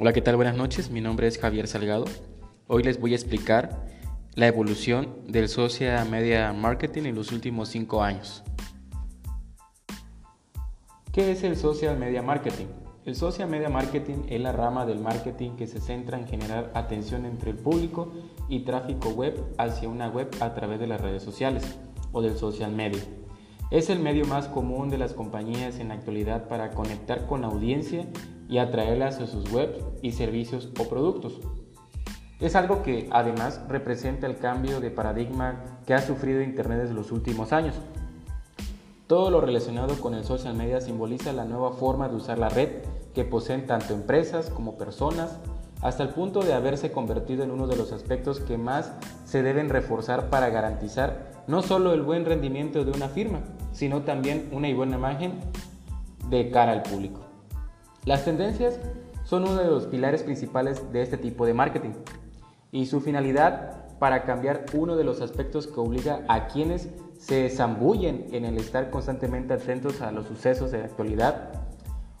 Hola, ¿qué tal? Buenas noches, mi nombre es Javier Salgado. Hoy les voy a explicar la evolución del social media marketing en los últimos cinco años. ¿Qué es el social media marketing? El social media marketing es la rama del marketing que se centra en generar atención entre el público y tráfico web hacia una web a través de las redes sociales o del social media. Es el medio más común de las compañías en la actualidad para conectar con la audiencia y atraerlas a sus webs y servicios o productos. Es algo que además representa el cambio de paradigma que ha sufrido Internet desde los últimos años. Todo lo relacionado con el social media simboliza la nueva forma de usar la red que poseen tanto empresas como personas, hasta el punto de haberse convertido en uno de los aspectos que más se deben reforzar para garantizar no solo el buen rendimiento de una firma, sino también una buena imagen de cara al público. Las tendencias son uno de los pilares principales de este tipo de marketing y su finalidad para cambiar uno de los aspectos que obliga a quienes se zambullen en el estar constantemente atentos a los sucesos de la actualidad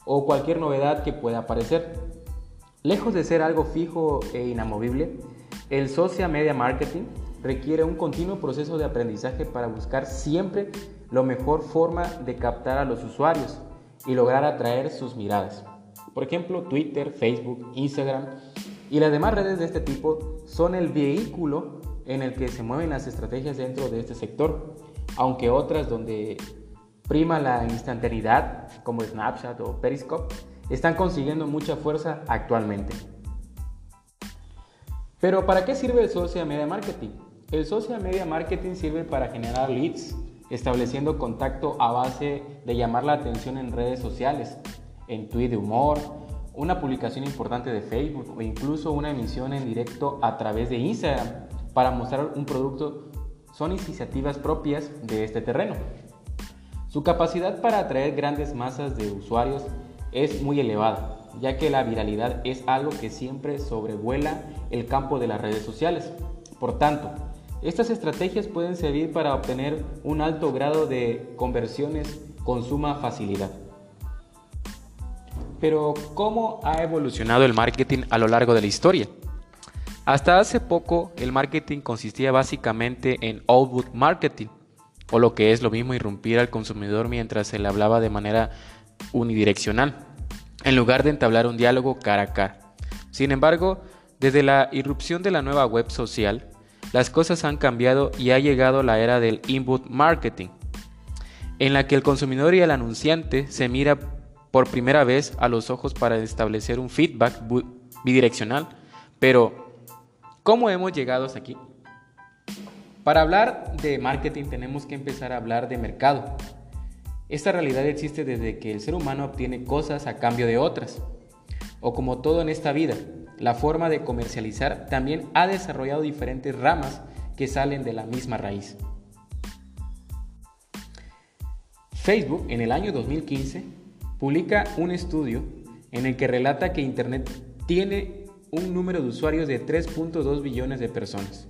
o cualquier novedad que pueda aparecer. Lejos de ser algo fijo e inamovible, el social media marketing requiere un continuo proceso de aprendizaje para buscar siempre la mejor forma de captar a los usuarios y lograr atraer sus miradas. Por ejemplo, Twitter, Facebook, Instagram y las demás redes de este tipo son el vehículo en el que se mueven las estrategias dentro de este sector, aunque otras donde prima la instantaneidad, como Snapchat o Periscope, están consiguiendo mucha fuerza actualmente. Pero ¿para qué sirve el social media marketing? El social media marketing sirve para generar leads, estableciendo contacto a base de llamar la atención en redes sociales, en tweet de humor, una publicación importante de Facebook o incluso una emisión en directo a través de Instagram para mostrar un producto son iniciativas propias de este terreno. Su capacidad para atraer grandes masas de usuarios es muy elevada, ya que la viralidad es algo que siempre sobrevuela el campo de las redes sociales. Por tanto, estas estrategias pueden servir para obtener un alto grado de conversiones con suma facilidad. Pero, ¿cómo ha evolucionado el marketing a lo largo de la historia? Hasta hace poco, el marketing consistía básicamente en output marketing, o lo que es lo mismo irrumpir al consumidor mientras se le hablaba de manera unidireccional, en lugar de entablar un diálogo cara a cara. Sin embargo, desde la irrupción de la nueva web social, las cosas han cambiado y ha llegado la era del input marketing, en la que el consumidor y el anunciante se mira por primera vez a los ojos para establecer un feedback bidireccional. Pero, ¿cómo hemos llegado hasta aquí? Para hablar de marketing tenemos que empezar a hablar de mercado, esta realidad existe desde que el ser humano obtiene cosas a cambio de otras. O como todo en esta vida, la forma de comercializar también ha desarrollado diferentes ramas que salen de la misma raíz. Facebook en el año 2015 publica un estudio en el que relata que Internet tiene un número de usuarios de 3.2 billones de personas.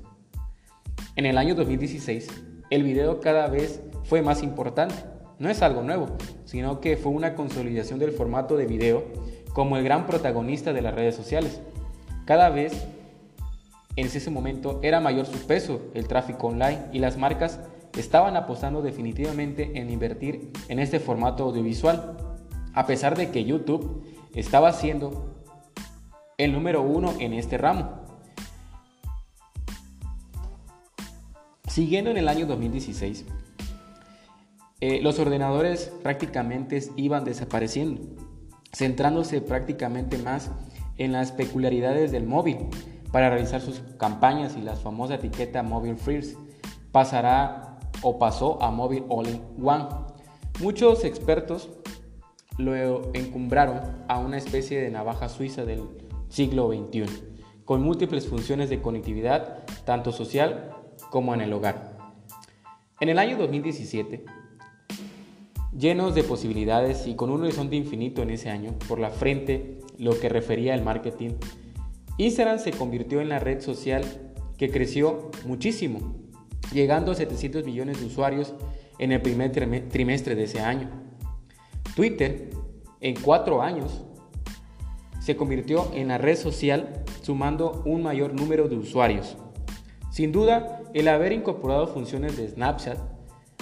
En el año 2016, el video cada vez fue más importante no es algo nuevo, sino que fue una consolidación del formato de video como el gran protagonista de las redes sociales. Cada vez en ese momento era mayor su peso el tráfico online y las marcas estaban apostando definitivamente en invertir en este formato audiovisual, a pesar de que YouTube estaba siendo el número uno en este ramo. Siguiendo en el año 2016, eh, los ordenadores prácticamente iban desapareciendo, centrándose prácticamente más en las peculiaridades del móvil para realizar sus campañas y la famosa etiqueta Mobile First pasará o pasó a Mobile All in One. Muchos expertos lo encumbraron a una especie de navaja suiza del siglo XXI, con múltiples funciones de conectividad, tanto social como en el hogar. En el año 2017, llenos de posibilidades y con un horizonte infinito en ese año por la frente, lo que refería al marketing, Instagram se convirtió en la red social que creció muchísimo, llegando a 700 millones de usuarios en el primer trimestre de ese año. Twitter, en cuatro años, se convirtió en la red social sumando un mayor número de usuarios. Sin duda, el haber incorporado funciones de Snapchat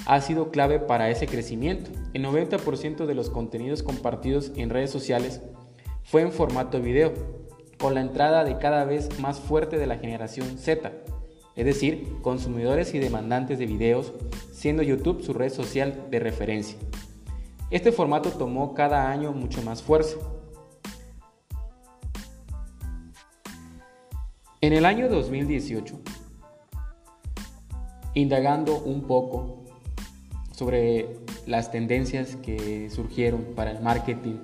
ha sido clave para ese crecimiento. El 90% de los contenidos compartidos en redes sociales fue en formato video, con la entrada de cada vez más fuerte de la generación Z, es decir, consumidores y demandantes de videos, siendo YouTube su red social de referencia. Este formato tomó cada año mucho más fuerza. En el año 2018, indagando un poco sobre las tendencias que surgieron para el marketing,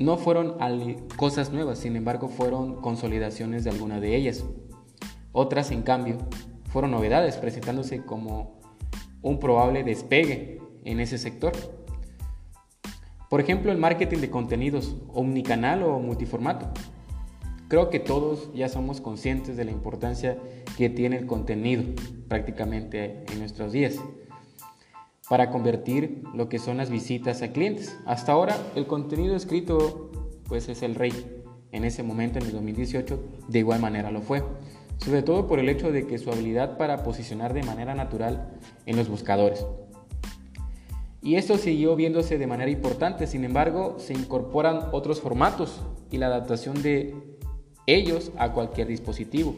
no fueron cosas nuevas, sin embargo fueron consolidaciones de algunas de ellas. Otras, en cambio, fueron novedades, presentándose como un probable despegue en ese sector. Por ejemplo, el marketing de contenidos omnicanal o multiformato. Creo que todos ya somos conscientes de la importancia que tiene el contenido prácticamente en nuestros días para convertir lo que son las visitas a clientes. Hasta ahora el contenido escrito pues es el rey. En ese momento, en el 2018, de igual manera lo fue. Sobre todo por el hecho de que su habilidad para posicionar de manera natural en los buscadores. Y esto siguió viéndose de manera importante, sin embargo, se incorporan otros formatos y la adaptación de ellos a cualquier dispositivo.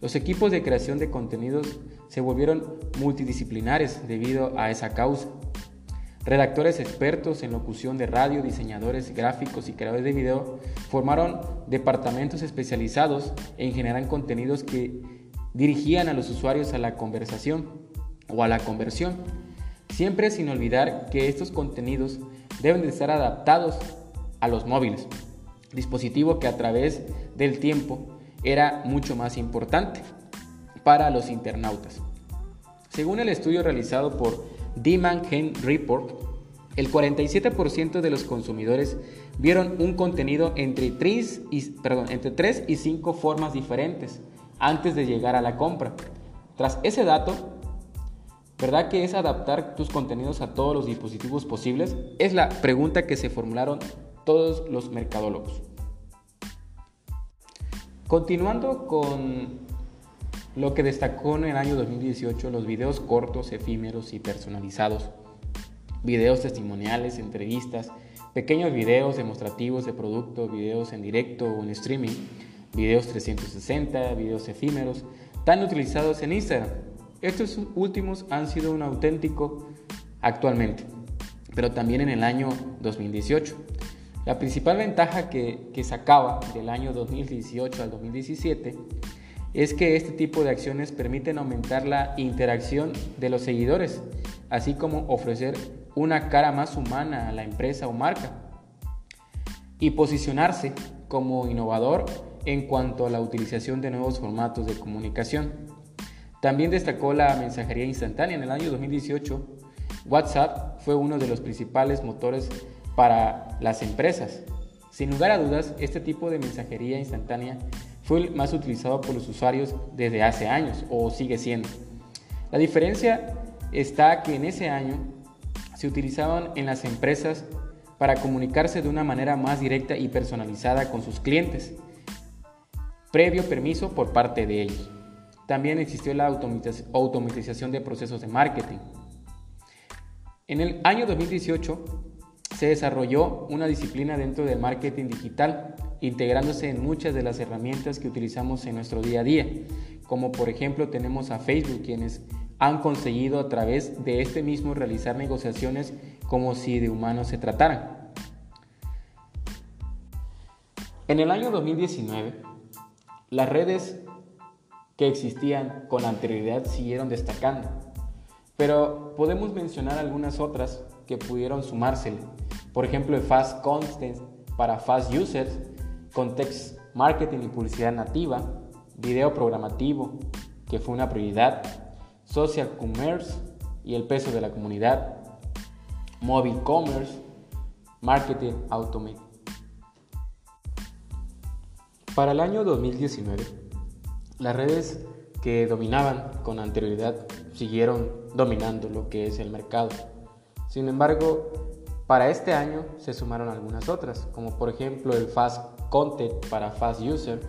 Los equipos de creación de contenidos se volvieron multidisciplinares debido a esa causa. Redactores expertos en locución de radio, diseñadores gráficos y creadores de video formaron departamentos especializados en generar contenidos que dirigían a los usuarios a la conversación o a la conversión Siempre sin olvidar que estos contenidos deben de estar adaptados a los móviles, dispositivo que a través del tiempo era mucho más importante para los internautas. Según el estudio realizado por Demand Gen Report, el 47% de los consumidores vieron un contenido entre 3, y, perdón, entre 3 y 5 formas diferentes antes de llegar a la compra. Tras ese dato, ¿Verdad que es adaptar tus contenidos a todos los dispositivos posibles? Es la pregunta que se formularon todos los mercadólogos. Continuando con lo que destacó en el año 2018, los videos cortos, efímeros y personalizados, videos testimoniales, entrevistas, pequeños videos demostrativos de producto, videos en directo o en streaming, videos 360, videos efímeros, tan utilizados en Instagram estos últimos han sido un auténtico actualmente, pero también en el año 2018. La principal ventaja que, sacaba del año 2018 al 2017 es que este tipo de acciones permiten aumentar la interacción de los seguidores, así como ofrecer una cara más humana a la empresa o marca y posicionarse como innovador en cuanto a la utilización de nuevos formatos de comunicación. También destacó la mensajería instantánea. En el año 2018, WhatsApp fue uno de los principales motores para las empresas. Sin lugar a dudas, este tipo de mensajería instantánea fue el más utilizado por los usuarios desde hace años o sigue siendo. La diferencia está que en ese año se utilizaban en las empresas para comunicarse de una manera más directa y personalizada con sus clientes, previo permiso por parte de ellos. También existió la automatización de procesos de marketing. En el año 2018 se desarrolló una disciplina dentro del marketing digital, integrándose en muchas de las herramientas que utilizamos en nuestro día a día, como por ejemplo tenemos a Facebook, quienes han conseguido a través de este mismo realizar negociaciones como si de humanos se trataran. En el año 2019, las redes que existían con anterioridad siguieron destacando. Pero podemos mencionar algunas otras que pudieron sumársele. Por ejemplo, Fast Content para Fast Users, Context Marketing y Publicidad Nativa, Video Programativo, que fue una prioridad, Social Commerce y el peso de la comunidad, Mobile Commerce, Marketing Automate. Para el año 2019, las redes que dominaban con anterioridad siguieron dominando lo que es el mercado. Sin embargo, Para este año se sumaron algunas otras, como por ejemplo el Fast Content para Fast User,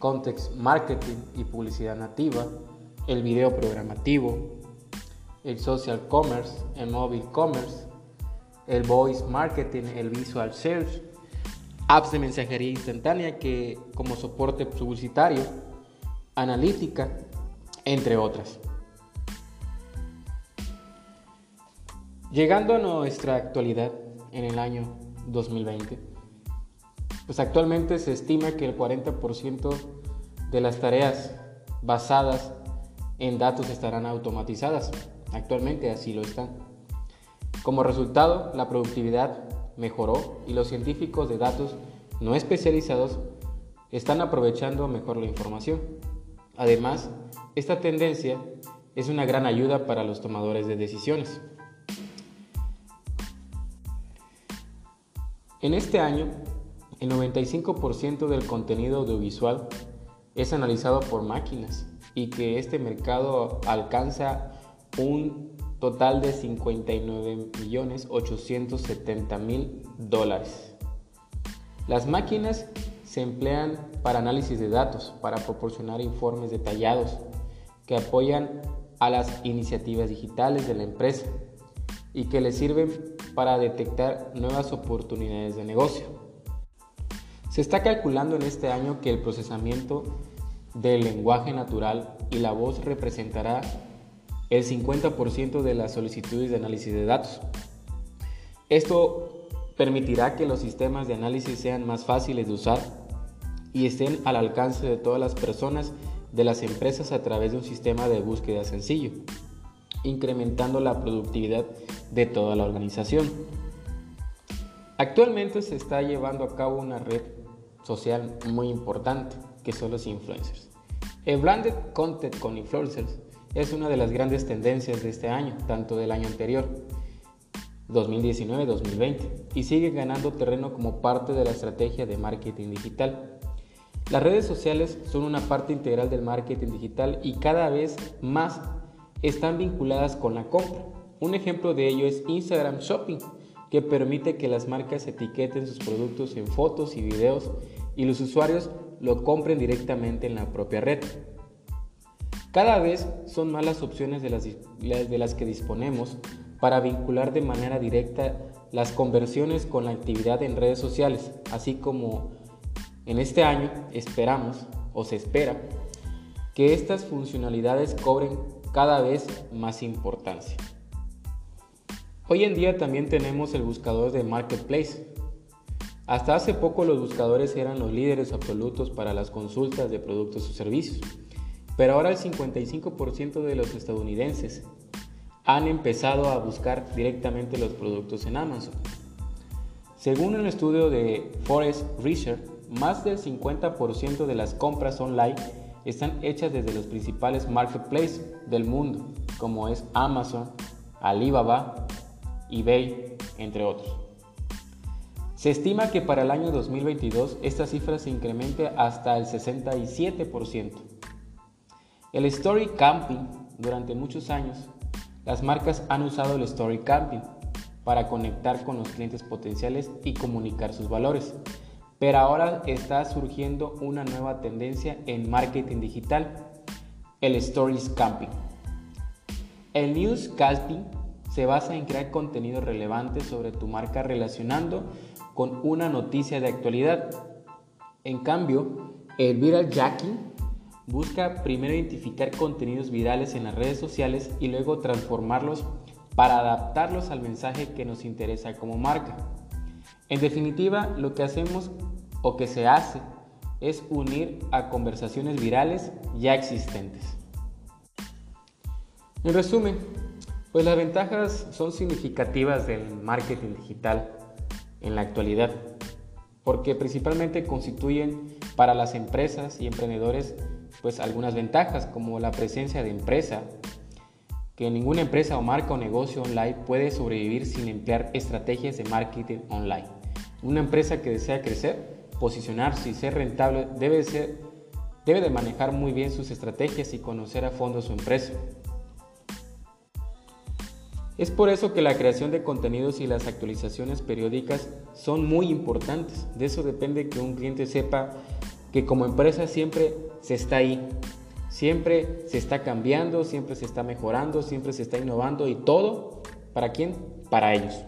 Context Marketing y Publicidad Nativa, el video programativo, el Social Commerce, el Mobile Commerce, el Voice Marketing, el Visual Search, apps de mensajería instantánea que como soporte publicitario, analítica, entre otras. Llegando a nuestra actualidad en el año 2020, pues actualmente se estima que el 40% de las tareas basadas en datos estarán automatizadas. Actualmente así lo están. Como resultado, la productividad mejoró y los científicos de datos no especializados están aprovechando mejor la información. Además, esta tendencia es una gran ayuda para los tomadores de decisiones. En este año, el 95% del contenido audiovisual es analizado por máquinas y que este mercado alcanza un total de 59.870.000 dólares. Las máquinas se emplean para análisis de datos, para proporcionar informes detallados que apoyan a las iniciativas digitales de la empresa y que le sirven para detectar nuevas oportunidades de negocio. Se está calculando en este año que el procesamiento del lenguaje natural y la voz representará el 50% de las solicitudes de análisis de datos. Esto permitirá que los sistemas de análisis sean más fáciles de usar y estén al alcance de todas las personas de las empresas a través de un sistema de búsqueda sencillo incrementando la productividad de toda la organización. Actualmente se está llevando a cabo una red social muy importante, que son los influencers. El branded content con influencers es una de las grandes tendencias de este año, tanto del año anterior, 2019-2020, y sigue ganando terreno como parte de la estrategia de marketing digital. Las redes sociales son una parte integral del marketing digital y cada vez más están vinculadas con la compra. Un ejemplo de ello es Instagram Shopping, que permite que las marcas etiqueten sus productos en fotos y videos y los usuarios lo compren directamente en la propia red. Cada vez son más las opciones de las, que disponemos para vincular de manera directa las conversiones con la actividad en redes sociales, así como en este año esperamos o se espera que estas funcionalidades cobren cada vez más importancia. Hoy en día también tenemos el buscador de Marketplace. Hasta hace poco los buscadores eran los líderes absolutos para las consultas de productos o servicios, pero ahora el 55% de los estadounidenses han empezado a buscar directamente los productos en Amazon. Según un estudio de Forest Research, más del 50% de las compras online están hechas desde los principales marketplaces del mundo, como es Amazon, Alibaba, eBay, entre otros. Se estima que para el año 2022 esta cifra se incremente hasta el 67%. El Story Camping, durante muchos años, las marcas han usado el Story Camping para conectar con los clientes potenciales y comunicar sus valores. Pero ahora está surgiendo una nueva tendencia en marketing digital, el Stories Camping. El News Camping se basa en crear contenido relevante sobre tu marca relacionando con una noticia de actualidad. En cambio, el Viral Jacking busca primero identificar contenidos virales en las redes sociales y luego transformarlos para adaptarlos al mensaje que nos interesa como marca. En definitiva, lo que hacemos o que se hace es unir a conversaciones virales ya existentes. En resumen, pues las ventajas son significativas del marketing digital en la actualidad, porque principalmente constituyen para las empresas y emprendedores pues algunas ventajas como la presencia de empresa, que ninguna empresa o marca o negocio online puede sobrevivir sin emplear estrategias de marketing online. Una empresa que desea crecer, posicionarse y ser rentable debe, de manejar muy bien sus estrategias y conocer a fondo su empresa. Es por eso que la creación de contenidos y las actualizaciones periódicas son muy importantes. De eso depende que un cliente sepa que como empresa siempre se está ahí, siempre se está cambiando, siempre se está mejorando, siempre se está innovando y todo, ¿para quién? Para ellos.